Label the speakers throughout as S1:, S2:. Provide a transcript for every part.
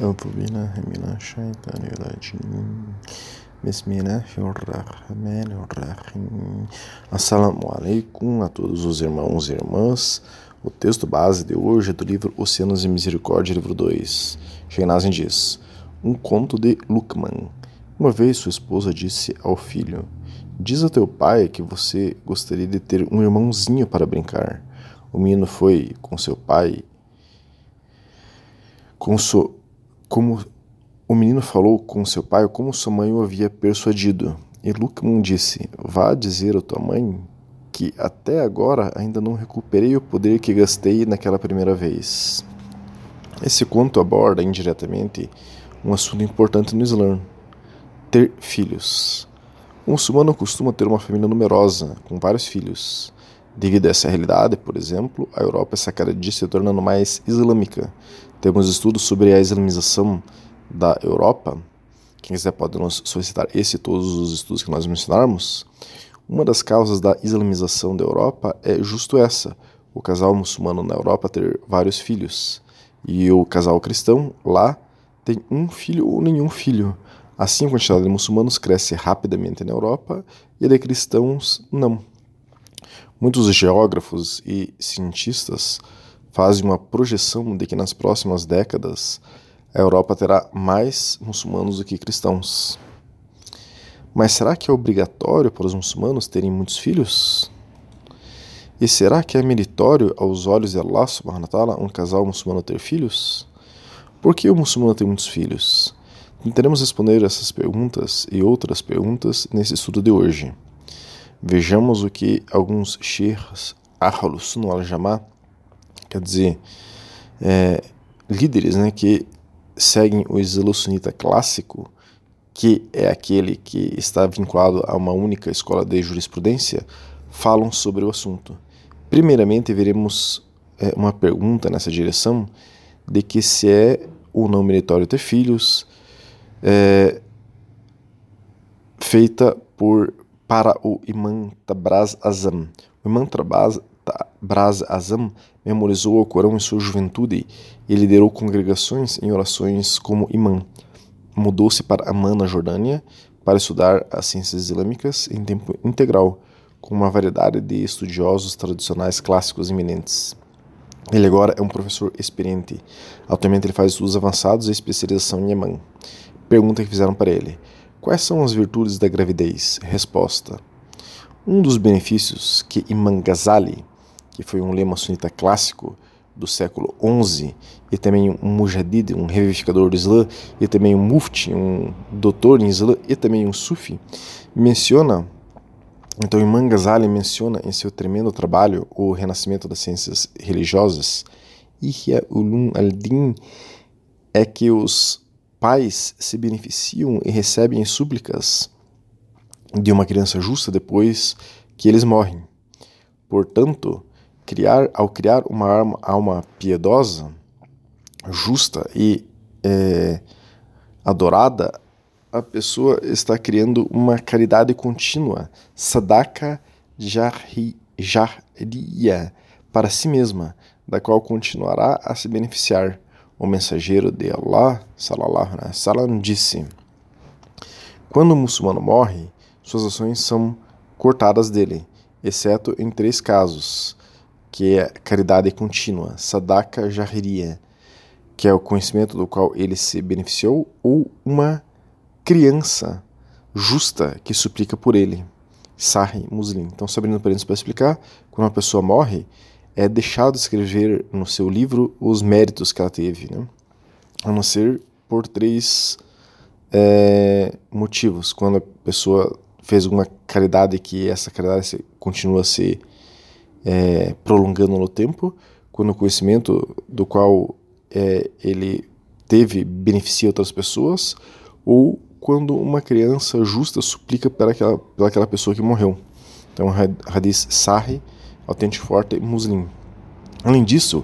S1: أعوذ بالله من الشيطان الرجيم بسم الله الرحمن الرحيم Assalamu alaikum a todos os irmãos e irmãs. O texto base de hoje é do livro Oceanos e Misericórdia, livro 2. Sheinazin diz: Um conto de Lukman. Uma vez sua esposa disse ao filho: Diz a teu pai que você gostaria de ter um irmãozinho para brincar. O menino foi com seu pai com so, como o menino falou com seu pai como sua mãe o havia persuadido. E Lukman disse: Vá dizer à tua mãe que até agora ainda não recuperei o poder que gastei naquela primeira vez. Esse conto aborda indiretamente um assunto importante no Islã: ter filhos. O muçulmano costuma ter uma família numerosa, com vários filhos. Devido a essa realidade, por exemplo, a Europa essa cada dia se tornando mais islâmica. Temos estudos sobre a islamização da Europa. Quem quiser pode nos solicitar esse e todos os estudos que nós mencionarmos. Uma das causas da islamização da Europa é justo essa: o casal muçulmano na Europa ter vários filhos. E o casal cristão lá tem um filho ou nenhum filho. Assim, a quantidade de muçulmanos cresce rapidamente na Europa e a de cristãos não. Muitos geógrafos e cientistas fazem uma projeção de que nas próximas décadas a Europa terá mais muçulmanos do que cristãos. Mas será que é obrigatório para os muçulmanos terem muitos filhos? E será que é meritório aos olhos de Allah subhanahu wa ta'ala um casal muçulmano ter filhos? Por que o muçulmano tem muitos filhos? Tentaremos responder essas perguntas e outras perguntas nesse estudo de hoje. Vejamos o que alguns sheikhs Ahlus Sunnah al-Jama'ah, quer dizer, é, líderes né, que seguem o Islã sunita clássico, que é aquele que está vinculado a uma única escola de jurisprudência, falam sobre o assunto. Primeiramente, veremos é, uma pergunta nessa direção de que se é ou não meritório ter filhos, é, feita por para o Imam Tabraz Azam. O Imam Tabraz Azam memorizou o Corão em sua juventude e liderou congregações em orações como imã. Mudou-se para Amman, na Jordânia, para estudar as ciências islâmicas em tempo integral, com uma variedade de estudiosos tradicionais clássicos eminentes. Ele agora é um professor experiente. Atualmente ele faz estudos avançados e especialização em Yaman. Pergunta que fizeram para ele: Quais são as virtudes da gravidez? Resposta: Um dos benefícios que Imam Ghazali, que foi um lema sunita clássico do século XI, e também um mujadid, um revivificador do Islã, e também um mufti, um doutor em Islã, e também um sufi, menciona, então Imam Ghazali menciona em seu tremendo trabalho O Renascimento das Ciências Religiosas, Ihya Ulum al-Din, é que os pais se beneficiam e recebem súplicas de uma criança justa depois que eles morrem. Portanto, criar, ao criar uma alma piedosa, justa e é, adorada, a pessoa está criando uma caridade contínua, sadaka jahriya, para si mesma, da qual continuará a se beneficiar o mensageiro de Allah, salallahu alaihi wasallam, disse: Quando o muçulmano morre, suas ações são cortadas dele, exceto em três casos, que é caridade contínua, sadaka jahiriya, que é o conhecimento do qual ele se beneficiou, ou uma criança justa que suplica por ele, sahi muslim. Então, sabendo para para explicar, quando uma pessoa morre, é deixado de escrever no seu livro os méritos que ela teve, né? a não ser por três é, motivos. Quando a pessoa fez alguma caridade que essa caridade continua a se é, prolongando no tempo, quando o conhecimento do qual é, ele teve beneficia outras pessoas, ou quando uma criança justa suplica pelaquela, pelaquela pessoa que morreu. Então, Hadith Sahih autêntico forte muslim. Além disso,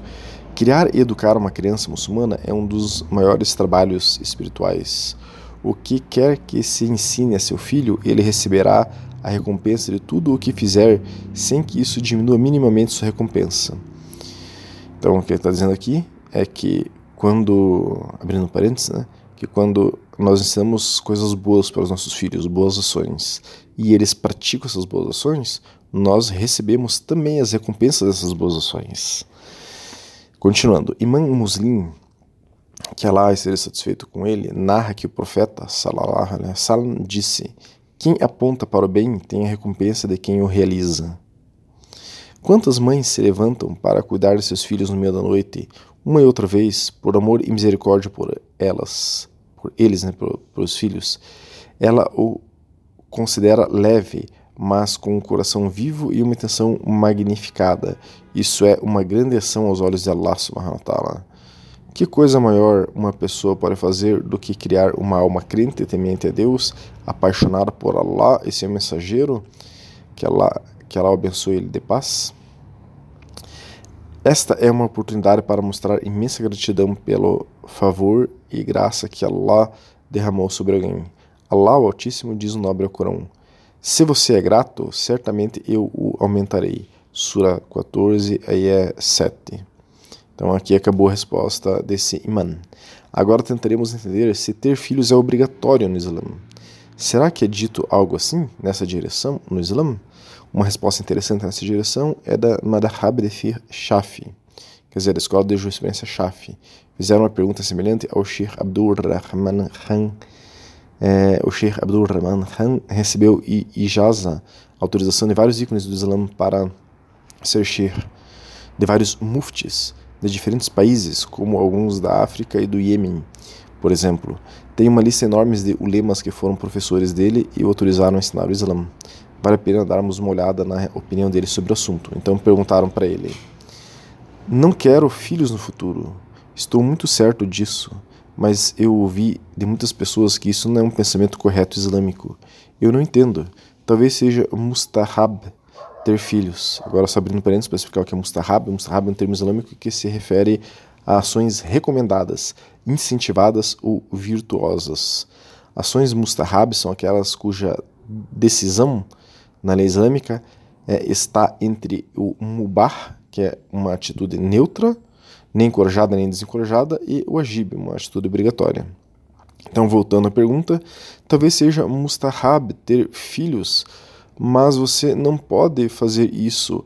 S1: criar e educar uma criança muçulmana é um dos maiores trabalhos espirituais. O que quer que se ensine a seu filho, ele receberá a recompensa de tudo o que fizer, sem que isso diminua minimamente sua recompensa. Então, o que ele está dizendo aqui é que quando, abrindo parênteses, né, que quando nós ensinamos coisas boas para os nossos filhos, boas ações, e eles praticam essas boas ações, nós recebemos também as recompensas dessas boas ações. Continuando, Imam Muslim, que Allah esteja satisfeito com ele, narra que o profeta sallallahu alaihi wasallam disse: Quem aponta para o bem tem a recompensa de quem o realiza. Quantas mães se levantam para cuidar de seus filhos no meio da noite, uma e outra vez, por amor e misericórdia por elas, por eles, né, por, por os filhos, ela o considera leve, mas com um coração vivo e uma intenção magnificada. Isso é uma grande ação aos olhos de Allah subhanahu wa. Que coisa maior uma pessoa pode fazer do que criar uma alma crente temente a Deus, apaixonada por Allah e seu mensageiro? Que Allah, que Allah abençoe ele de paz. Esta é uma oportunidade para mostrar imensa gratidão pelo favor e graça que Allah derramou sobre alguém. Allah o Altíssimo diz no nobre Corão: Se você é grato, certamente eu o aumentarei. Sura 14, ayah 7. Então aqui acabou a resposta desse imã. Agora tentaremos entender se ter filhos é obrigatório no Islã. Será que é dito algo assim, nessa direção, no Islã? Uma resposta interessante nessa direção é da Madhab de Fir Shafi, quer dizer, da escola de jurisprudência Shafi. Fizeram uma pergunta semelhante ao Sheikh Abdul Rahman Khan. É, o Sheikh Abdul Rahman Khan recebeu ijaza, autorização de vários ícones do Islã para ser Sheikh, de vários muftis de diferentes países, como alguns da África e do Iêmen, por exemplo. Tem uma lista enorme de ulemas que foram professores dele e o autorizaram a ensinar o Islã vale a pena darmos uma olhada na opinião dele sobre o assunto. Então perguntaram para ele: Não quero filhos no futuro. Estou muito certo disso, mas eu ouvi de muitas pessoas que isso não é um pensamento correto islâmico. Eu não entendo. Talvez seja mustahab ter filhos. Agora, só abrindo parênteses para explicar o que é mustahab. Mustahab é um termo islâmico que se refere a ações recomendadas, incentivadas ou virtuosas. Ações mustahab são aquelas cuja decisão na lei islâmica é, está entre o mubah, que é uma atitude neutra, nem encorajada nem desencorajada, e o ajib, uma atitude obrigatória. Então, voltando à pergunta, talvez seja mustahab ter filhos, mas você não pode fazer isso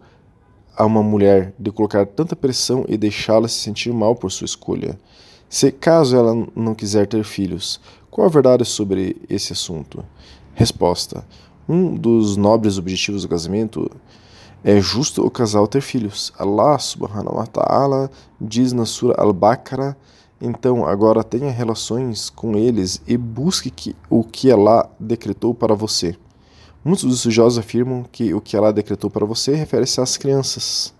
S1: a uma mulher de colocar tanta pressão e deixá-la se sentir mal por sua escolha. Se caso ela não quiser ter filhos, qual a verdade sobre esse assunto? Resposta: um dos nobres objetivos do casamento é justo o casal ter filhos. Allah subhanahu wa ta'ala diz na Sura Al-Baqarah, então agora tenha relações com eles e busque que, o que Allah decretou para você. Muitos dos estudiosos afirmam que o que Allah decretou para você refere-se às crianças.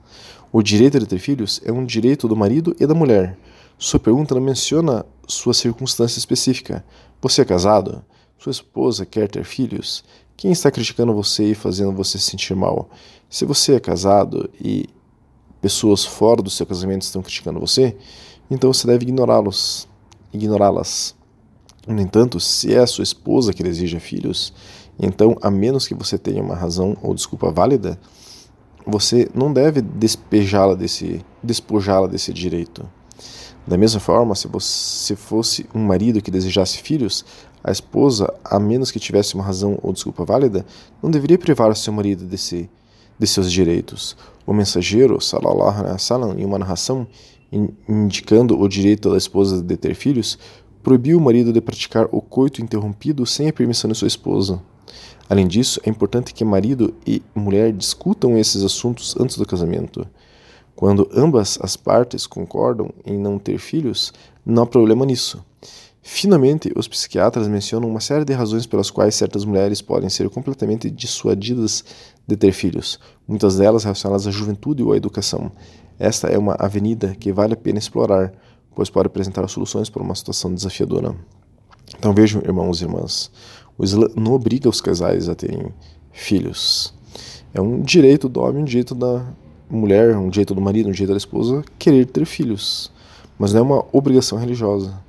S1: O direito de ter filhos é um direito do marido e da mulher. Sua pergunta não menciona sua circunstância específica. Você é casado? Sua esposa quer ter filhos? Quem está criticando você e fazendo você se sentir mal? Se você é casado e pessoas fora do seu casamento estão criticando você, então você deve ignorá-los, ignorá-las. No entanto, se é a sua esposa que deseja filhos, então, a menos que você tenha uma razão ou desculpa válida, você não deve despejá-la desse, despojá-la desse direito. Da mesma forma, se você fosse um marido que desejasse filhos, a esposa, a menos que tivesse uma razão ou desculpa válida, não deveria privar seu marido desse, de seus direitos. O mensageiro, salallahu alaihi wasallam, em uma narração indicando o direito da esposa de ter filhos, proibiu o marido de praticar o coito interrompido sem a permissão de sua esposa. Além disso, é importante que marido e mulher discutam esses assuntos antes do casamento. Quando ambas as partes concordam em não ter filhos, não há problema nisso. Finalmente, os psiquiatras mencionam uma série de razões pelas quais certas mulheres podem ser completamente dissuadidas de ter filhos, muitas delas relacionadas à juventude ou à educação. Esta é uma avenida que vale a pena explorar, pois pode apresentar soluções para uma situação desafiadora. Então vejam, irmãos e irmãs, o Islã não obriga os casais a terem filhos. É um direito do homem, um direito da mulher, um direito do marido, um direito da esposa querer ter filhos, mas não é uma obrigação religiosa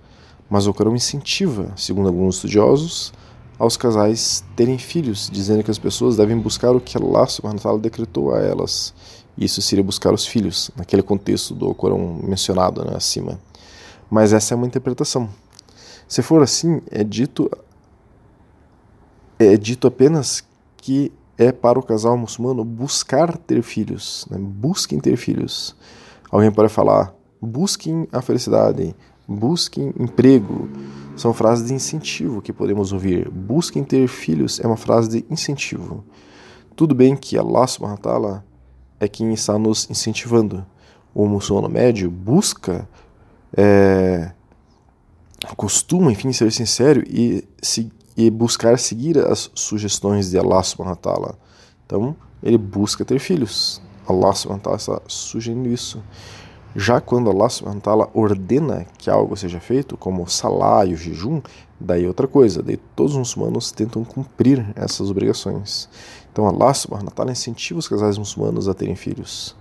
S1: mas o Corão incentiva, segundo alguns estudiosos, aos casais terem filhos, dizendo que as pessoas devem buscar o que Allah subhanahu wa ta'ala decretou a elas. Isso seria buscar os filhos, naquele contexto do Corão mencionado né, acima. Mas essa é uma interpretação. Se for assim, é dito é dito apenas que é para o casal muçulmano buscar ter filhos, né? busquem ter filhos. Alguém pode falar, busquem a felicidade, busquem emprego. São frases de incentivo que podemos ouvir. Busquem ter filhos é uma frase de incentivo. Tudo bem que Allah subhanahu wa ta'ala é quem está nos incentivando. O muçulmano médio busca, é, costuma, enfim, ser sincero e, se, e buscar seguir as sugestões de Allah subhanahu wa ta'ala. Então, ele busca ter filhos. Allah subhanahu wa ta'ala está sugerindo isso. Já quando Allah subhanahu wa ordena que algo seja feito, como o salá e o jejum, daí outra coisa, daí todos os muçulmanos tentam cumprir essas obrigações. Então Allah subhanahu wa incentiva os casais muçulmanos a terem filhos,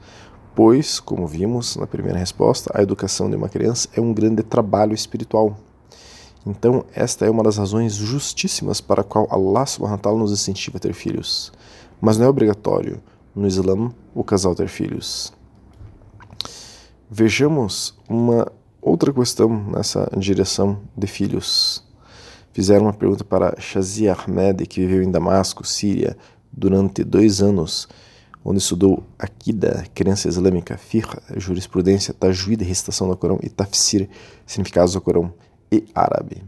S1: pois, como vimos na primeira resposta, a educação de uma criança é um grande trabalho espiritual. Então, esta é uma das razões justíssimas para a qual Allah subhanahu wa nos incentiva a ter filhos. Mas não é obrigatório, no Islã, o casal ter filhos. Vejamos uma outra questão nessa direção de filhos. Fizeram uma pergunta para Shazia Ahmed, que viveu em Damasco, Síria, durante dois anos, onde estudou Akida, crença islâmica, Fiqh, jurisprudência, Tajwid, recitação do Corão, e Tafsir, significados do Corão, e árabe.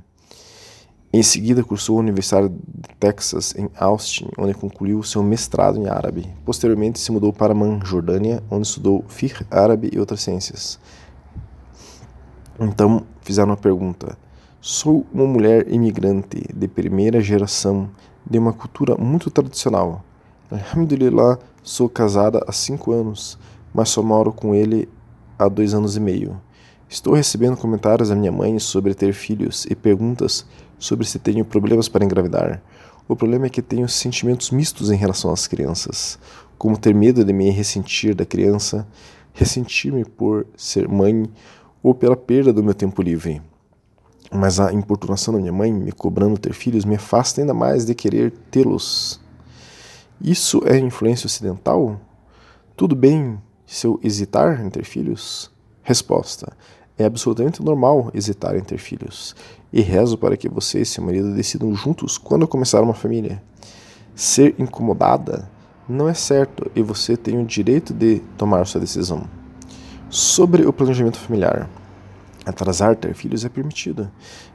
S1: Em seguida, cursou a Universidade de Texas, em Austin, onde concluiu seu mestrado em árabe. Posteriormente, se mudou para Man, Jordânia, onde estudou Fiqh árabe e outras ciências. Então, fizeram uma pergunta. Sou uma mulher imigrante de primeira geração de uma cultura muito tradicional. Alhamdulillah, sou casada há cinco anos, mas só moro com ele há dois anos e meio. Estou recebendo comentários da minha mãe sobre ter filhos e perguntas sobre se tenho problemas para engravidar. O problema é que tenho sentimentos mistos em relação às crianças, como ter medo de me ressentir da criança, ressentir-me por ser mãe ou pela perda do meu tempo livre. Mas a importunação da minha mãe, me cobrando ter filhos, me afasta ainda mais de querer tê-los. Isso é influência ocidental? Tudo bem se eu hesitar em ter filhos? Resposta: É absolutamente normal hesitar em ter filhos. E rezo para que você e seu marido decidam juntos quando começar uma família. Ser incomodada não é certo e você tem o direito de tomar sua decisão. Sobre o planejamento familiar. Atrasar ter filhos é permitido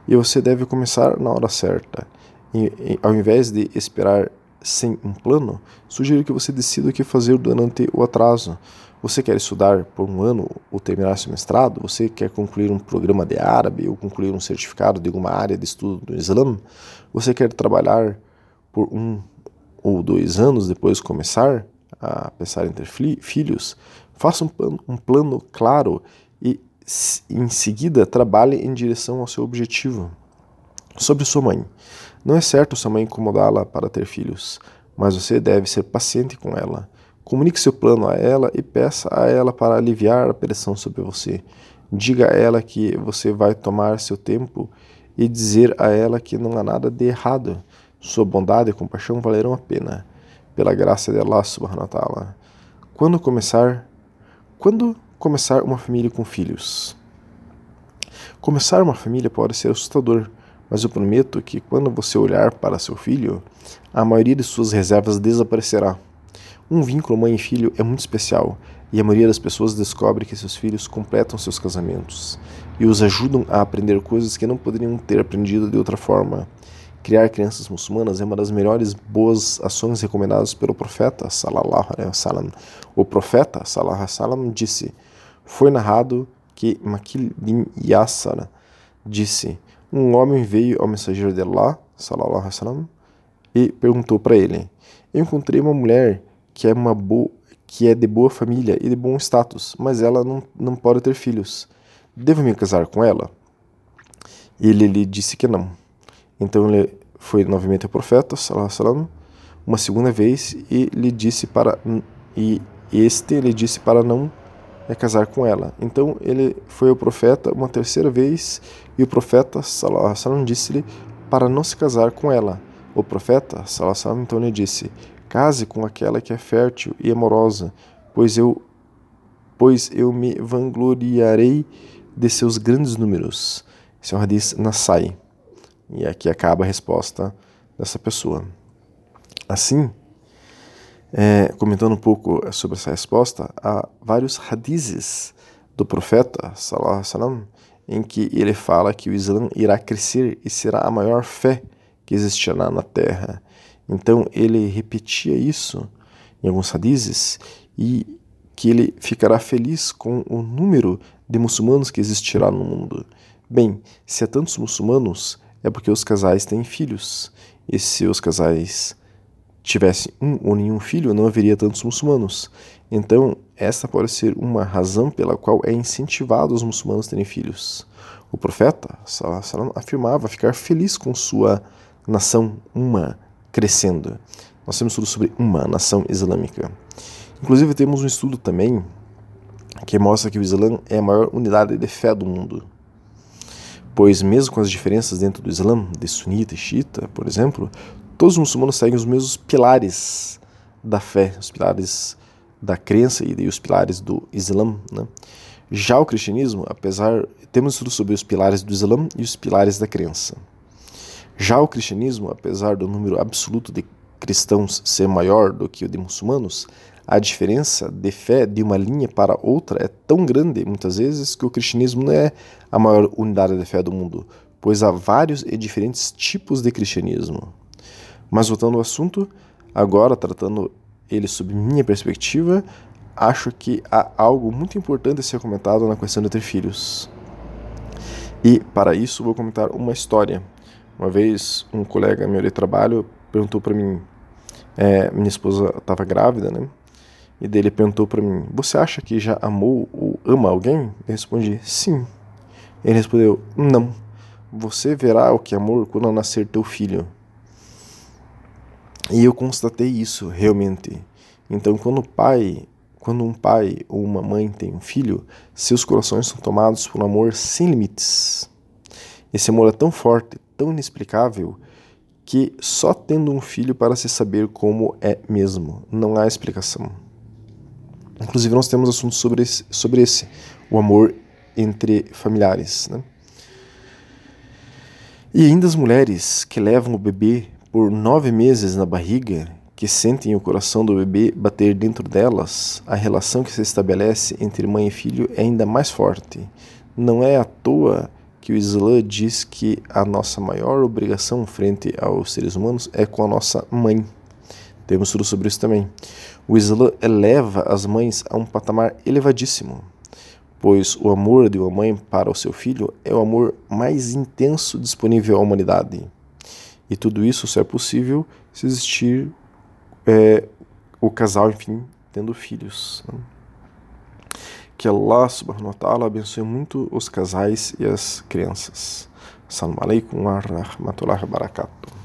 S1: e você deve começar na hora certa. E, e, ao invés de esperar sem um plano, sugiro que você decida o que fazer durante o atraso. Você quer estudar por um ano ou terminar seu mestrado? Você quer concluir um programa de árabe ou concluir um certificado de alguma área de estudo do Islã? Você quer trabalhar por um ou dois anos depois de começar a pensar em ter filhos? Faça um plano, um plano claro e em seguida trabalhe em direção ao seu objetivo. Sobre sua mãe. Não é certo sua mãe incomodá-la para ter filhos, mas você deve ser paciente com ela. Comunique seu plano a ela e peça a ela para aliviar a pressão sobre você. Diga a ela que você vai tomar seu tempo e dizer a ela que não há nada de errado. Sua bondade e compaixão valerão a pena, pela graça de Allah subhanahu wa ta'ala. Quando começar, quando começar uma família com filhos. Começar uma família pode ser assustador, mas eu prometo que quando você olhar para seu filho, a maioria de suas reservas desaparecerá. Um vínculo mãe e filho é muito especial e a maioria das pessoas descobre que seus filhos completam seus casamentos e os ajudam a aprender coisas que não poderiam ter aprendido de outra forma. Criar crianças muçulmanas é uma das melhores boas ações recomendadas pelo profeta sallallahu alaihi wasallam. O profeta sallallahu alaihi wasallam disse: foi narrado que Makil bin Yasar disse: Um homem veio ao mensageiro de Allah, sallallahu alaihi wasallam, e perguntou para ele: Eu encontrei uma mulher que é uma boa que é de boa família e de bom status, mas ela não, não pode ter filhos. Devo me casar com ela? Ele lhe disse que não. Então ele foi novamente ao profeta, wasallam, uma segunda vez e lhe disse para e este lhe disse para não é casar com ela. Então ele foi ao profeta uma terceira vez e o profeta Salam disse-lhe para não se casar com ela. O profeta Salam então lhe disse: Case com aquela que é fértil e amorosa, pois eu pois eu me vangloriarei de seus grandes números. Esse é um hadith Nasai. E aqui acaba a resposta dessa pessoa. Assim, é, comentando um pouco sobre essa resposta, há vários hadizes do profeta, salam, em que ele fala que o Islã irá crescer e será a maior fé que existirá na terra. Então ele repetia isso em alguns hadizes e que ele ficará feliz com o número de muçulmanos que existirá no mundo. Bem, se há tantos muçulmanos, é porque os casais têm filhos. E se os casais tivessem um ou nenhum filho, não haveria tantos muçulmanos. Então, esta pode ser uma razão pela qual é incentivado os muçulmanos terem filhos. O profeta afirmava ficar feliz com sua nação uma crescendo. Nós temos tudo sobre uma nação islâmica. Inclusive, temos um estudo também que mostra que o Islã é a maior unidade de fé do mundo. Pois, mesmo com as diferenças dentro do Islã, de sunita e xiita, por exemplo, todos os muçulmanos seguem os mesmos pilares da fé, os pilares da crença e os pilares do Islã. Né? Já o cristianismo, apesar. Temos estudo sobre os pilares do Islã e os pilares da crença. Já o cristianismo, apesar do número absoluto de cristãos ser maior do que o de muçulmanos, a diferença de fé de uma linha para outra é tão grande, muitas vezes, que o cristianismo não é a maior unidade de fé do mundo, pois há vários e diferentes tipos de cristianismo. Mas voltando ao assunto, agora tratando ele sob minha perspectiva, acho que há algo muito importante a ser comentado na questão de ter filhos. E para isso vou comentar uma história. Uma vez um colega meu de trabalho perguntou para mim, é, minha esposa estava grávida, né? E dele perguntou para mim: Você acha que já amou ou ama alguém? Eu respondi: Sim. Ele respondeu: Não. Você verá o que é amor quando nascer teu filho. E eu constatei isso realmente. Então, quando o pai, quando um pai ou uma mãe tem um filho, seus corações são tomados por um amor sem limites. Esse amor é tão forte, tão inexplicável, que só tendo um filho para se saber como é mesmo. Não há explicação. Inclusive, nós temos assuntos sobre esse, sobre esse o amor entre familiares. Né? E ainda as mulheres que levam o bebê por nove meses na barriga, que sentem o coração do bebê bater dentro delas, a relação que se estabelece entre mãe e filho é ainda mais forte. Não é à toa que o Islã diz que a nossa maior obrigação frente aos seres humanos é com a nossa mãe. Temos tudo sobre isso também. O Islã eleva as mães a um patamar elevadíssimo, pois o amor de uma mãe para o seu filho é o amor mais intenso disponível à humanidade. E tudo isso só é possível se existir é, o casal, enfim, tendo filhos. Né? Que Allah subhanahu wa ta'ala abençoe muito os casais e as crianças. Assalamu alaikum wa rahmatullahi wa barakatuh.